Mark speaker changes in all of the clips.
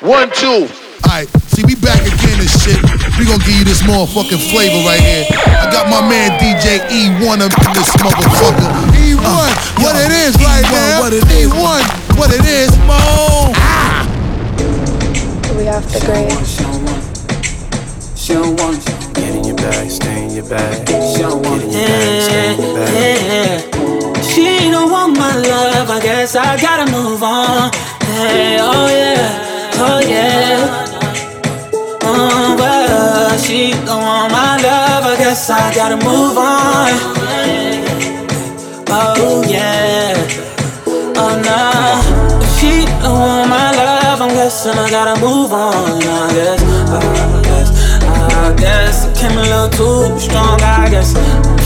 Speaker 1: One, two.
Speaker 2: Alright, see, we back again and shit. We gonna give you this motherfucking flavor right here. I got my man DJ E1 up in this motherfucker. E1, uh, what yo, it is E1, right now. What it E1, is. what it is. Mo. Ah.
Speaker 3: We off the grade.
Speaker 4: She don't want you. Get in your bag, stay in your bag. She don't want Get in your bag, stay in your bag.
Speaker 5: She don't want my love, I guess I gotta move on. Hey, oh yeah, oh yeah. Oh, well, she don't want my love, I guess I gotta move on. Oh yeah, oh no. She don't want my love, I'm I gotta move on. I guess, I guess, I guess came a little too strong. I guess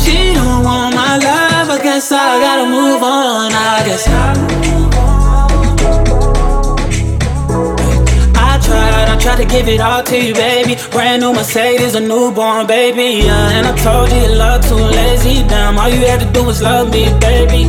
Speaker 5: she don't want my love, I guess I gotta move on. I guess. Try to give it all to you, baby. Brand new Mercedes, a newborn baby. Yeah, and I told you love too lazy. Damn, all you had to do was love me, baby.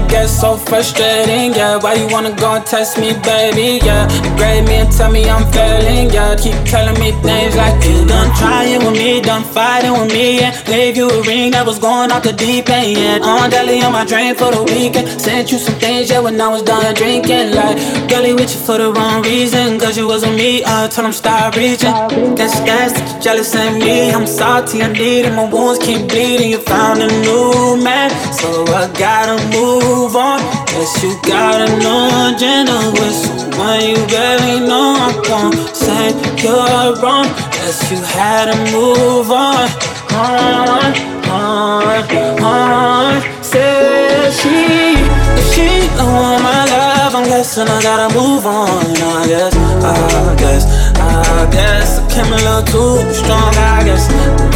Speaker 5: And that gets so frustrating, yeah. Why you wanna go and test me, baby? Yeah, grade me and tell me I'm failing, yeah. Keep telling me things like you done trying with me, done fighting with me, yeah. Gave you a ring that was going off the deep end, yeah. On deli on my drain for the weekend. Sent you some things, yeah, when I was done drinking. Like, girlie with you for the wrong reason, cause you wasn't me. Uh, I told him stop reaching. Guess that's jealous of me. I'm salty, I need it. My wounds keep bleeding. You found a new man, so I gotta move on. Guess you got a new agenda with someone you barely know. I'm gonna say you're wrong. Guess you had to move on. On, on, on. Say she, if she don't want my love, I'm guessing I gotta move on. I guess, I guess, I guess I came a little too strong. I guess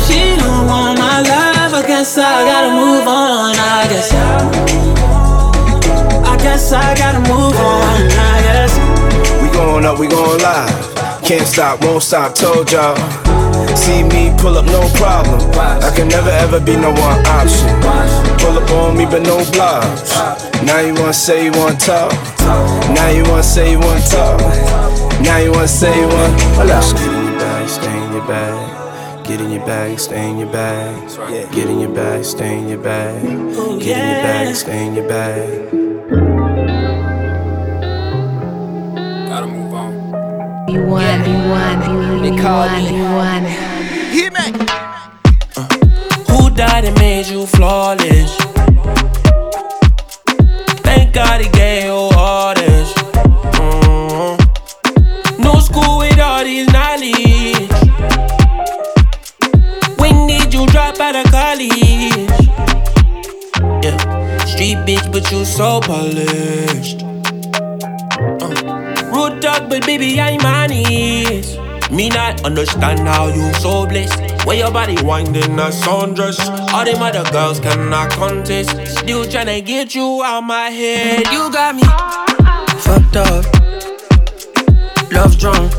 Speaker 5: she don't want my love. I guess I gotta move on. I guess, I guess I gotta move on. I guess
Speaker 4: we going up, we going live. Can't stop, won't stop. Told y'all. See me pull up, no problem. I can never ever be no one option. Pull up on me, but no blocks. Now you wanna say you wanna talk. Now you wanna say you wanna talk. Now you wanna say you want. Get in your bag, stay in your bag. Get in your bag, stay in your bag. Get in your bag, stay in your bag. Get in your bag, stay in your bag.
Speaker 6: You won, you won, you, you, you won, you won.
Speaker 7: Hear me.
Speaker 5: Who died and made you flawless? Thank God he gave you all this. Mm-hmm. No school with all these knowledge. We need you drop out of college. Yeah, street bitch, but you so polished. Uh, rude dog, but baby, I'm. Me not understand how you so blessed. Where your body winding a sundress. All them other girls cannot contest. Still tryna get you out my head. You got me fucked up, love drunk,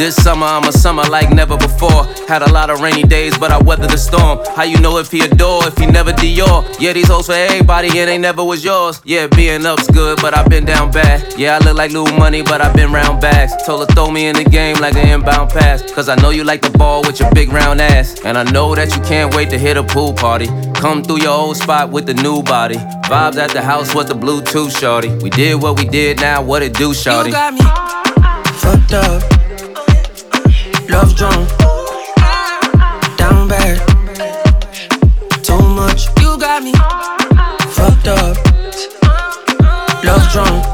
Speaker 8: This summer, I'm a summer like never before. Had a lot of rainy days, but I weathered the storm. How you know if he adore, if he never Dior? Yeah, these hoes for everybody, and they never was yours. Yeah, being up's good, but I've been down bad. Yeah, I look like little money, but I've been round bags. Told her throw me in the game like an inbound pass. Cause I know you like the ball with your big round ass. And I know that you can't wait to hit a pool party. Come through your old spot with the new body. Vibes at the house with the Bluetooth shorty. We did what we did, now what it do, shorty?
Speaker 5: You got me fucked up love drunk, down bad, too much. You got me fucked up, love drunk,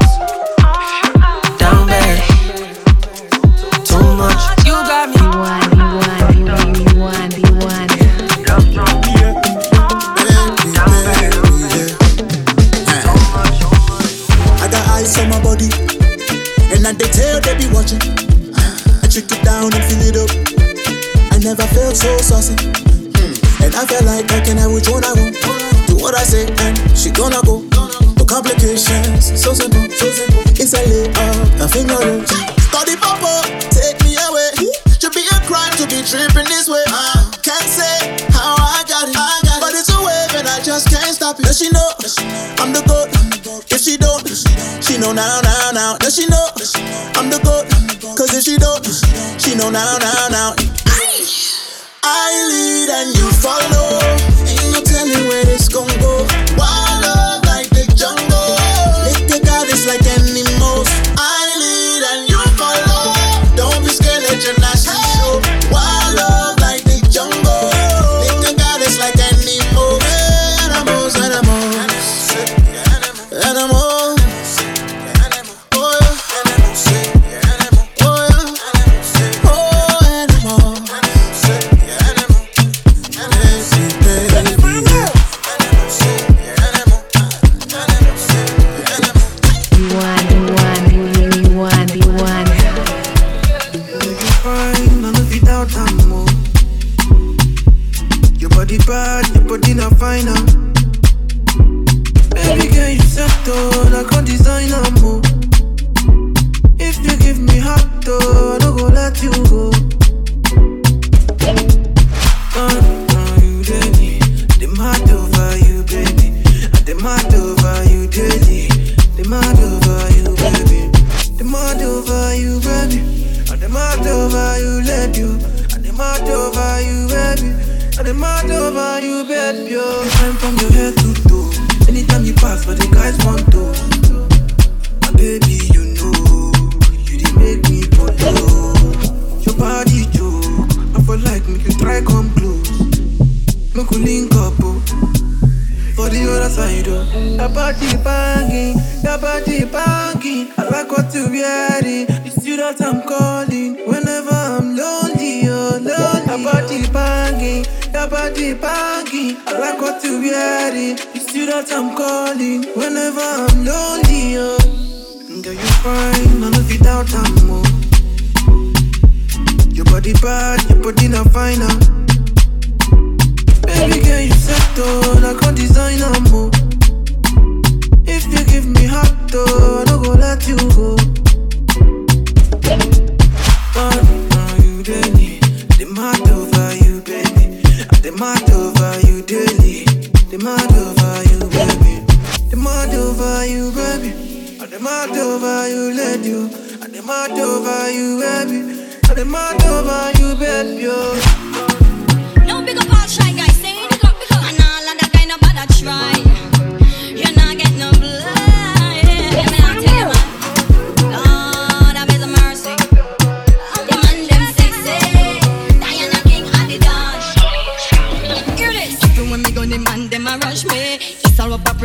Speaker 5: down bad, too much. You got me.
Speaker 9: I got eyes on my body, and I they tell they be watching. Drink it down and fill it up. I never felt so saucy. Mm. And I felt like I can have which one I want. Do what I say and she gonna go. No complications, so simple, so simple. It's a layup, a finger roll. Call the papa, take me away. Should be a crime to be tripping this way. I
Speaker 6: can't say
Speaker 1: how I got it, I got but it's a wave and I just can't stop it. Does she know I'm the goat? If she don't, she know now, now, now. Does she know I'm the goat? Cause she don't, she know now, now, now. I lead and you follow. And the mad over you, baby. Yo. Time from your head to toe. Anytime you pass, for the guys want to. My baby, you know, you did make me follow. Your body joke. I feel like make you try come close. Make we link up, oh. For the other side, oh. Your body banging, your body banging. I like what you wearing. It's you that I'm calling. Whenever body banging. I like what you wearing. It's you that I'm calling. Whenever I'm lonely, oh. Girl, you fine, none of it doubt I'm more. Your body bad, your body not fine now. Baby girl, you settle, I can't design a move. If you give me heart, though, I don't go let you go. Uh, mad over you daily, the mad over you, baby. The mad over you, baby. And the mad over you, lady. And the mad over you, baby. And the mad over you, baby.
Speaker 10: Oh.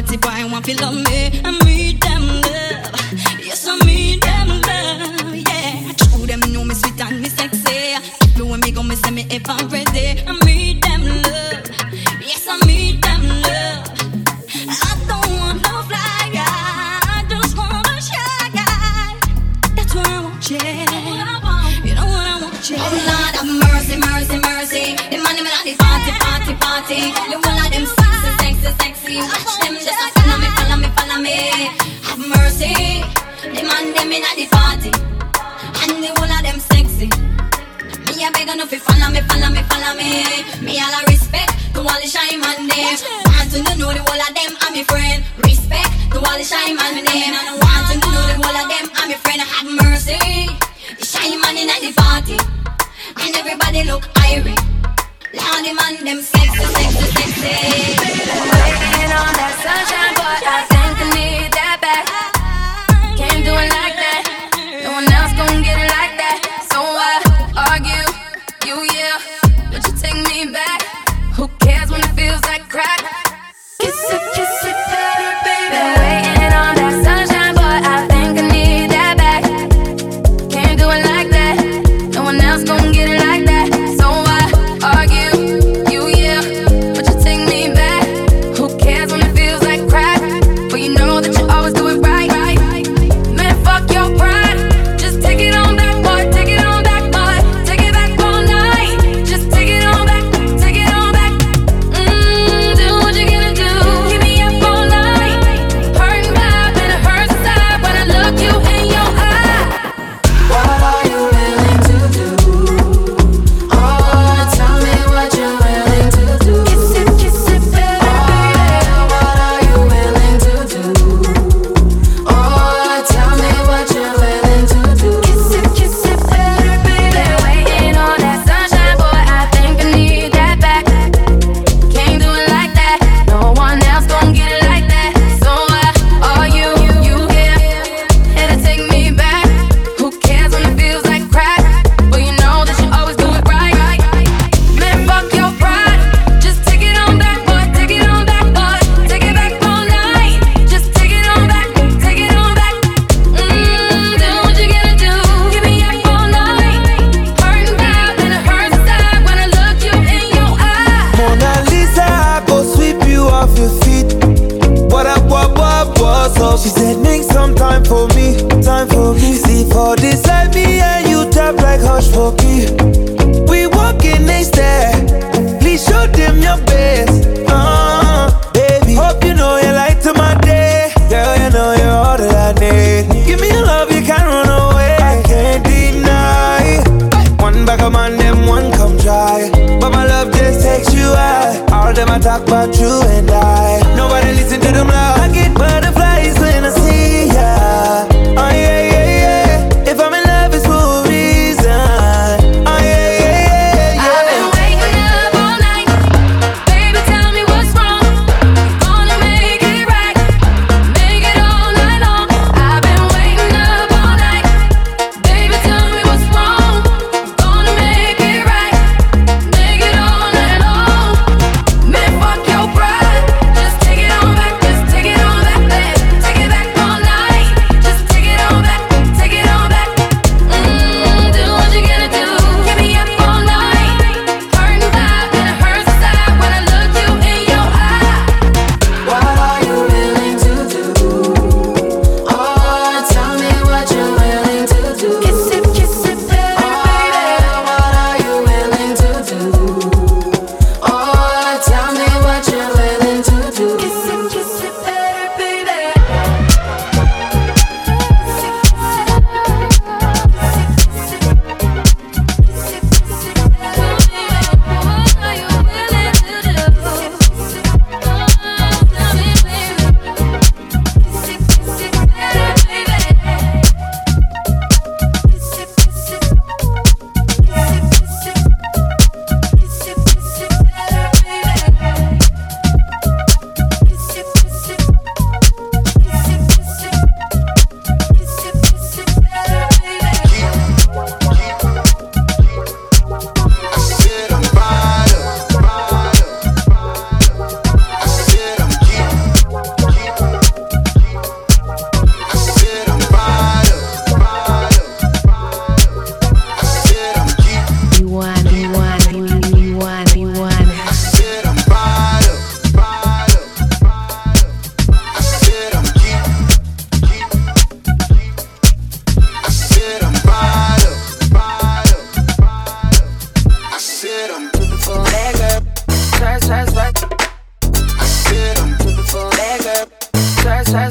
Speaker 10: Pretty boy want to love me. I meet them love. Yes, I meet them love. Yeah, true them know me sweet and me sexy. Even when me go, me say me ever ready. I meet them love. Yes, I meet them love. I don't want no fly guy. I just want a shy guy. That's what I want, yeah. You know what I want, yeah. Oh Lord, have mercy, mercy, mercy. The man them at the party, party, party. Them at the party, and the one of them sexy. Me a beg enough fi follow me, follow me, follow me. Me all a respect to all the shy man them. Want to know the whole of them are me friend. Respect to all the shy man them. And I want to know the whole of them are me friend. Have mercy. The shy man in at the party, and everybody look irie. Lord, the man them sexy, sexy, sexy.
Speaker 3: Waiting on that sunshine, but I think I need that back.
Speaker 11: them one come try. But my love just takes you high. All them I talk about you and I. Nobody listen to them love.
Speaker 12: I
Speaker 11: get
Speaker 3: butterflies.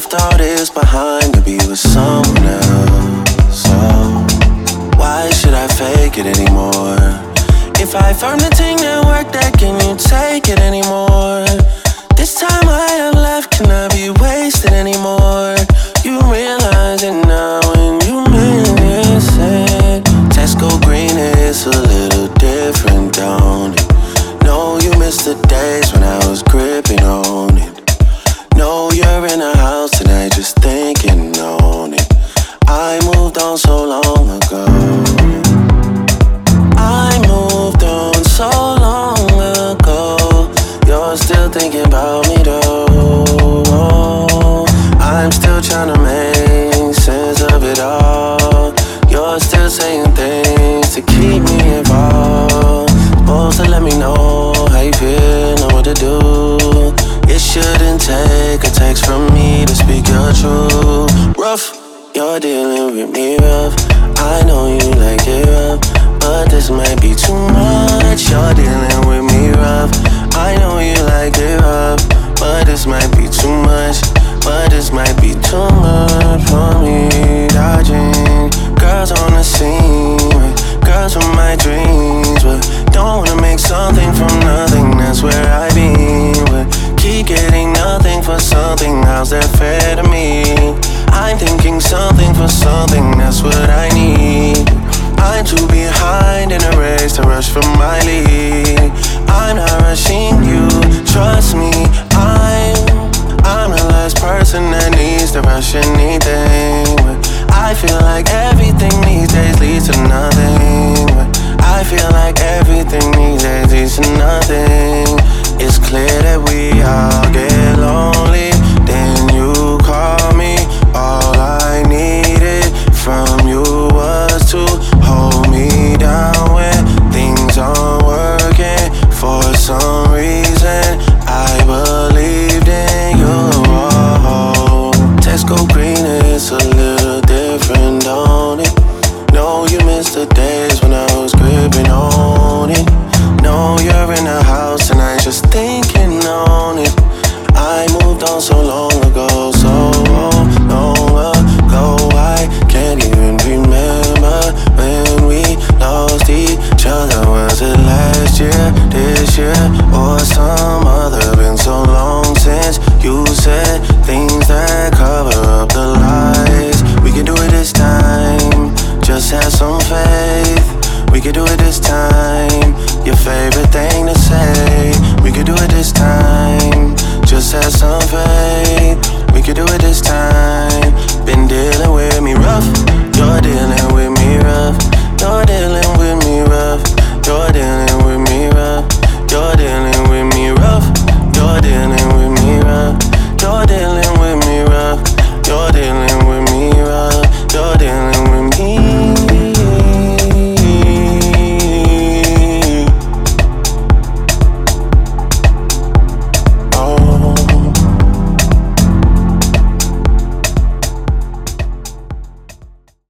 Speaker 3: left all this behind to be with someone else. So, why should I fake it anymore? If I
Speaker 13: firmly but right. We could do it this time.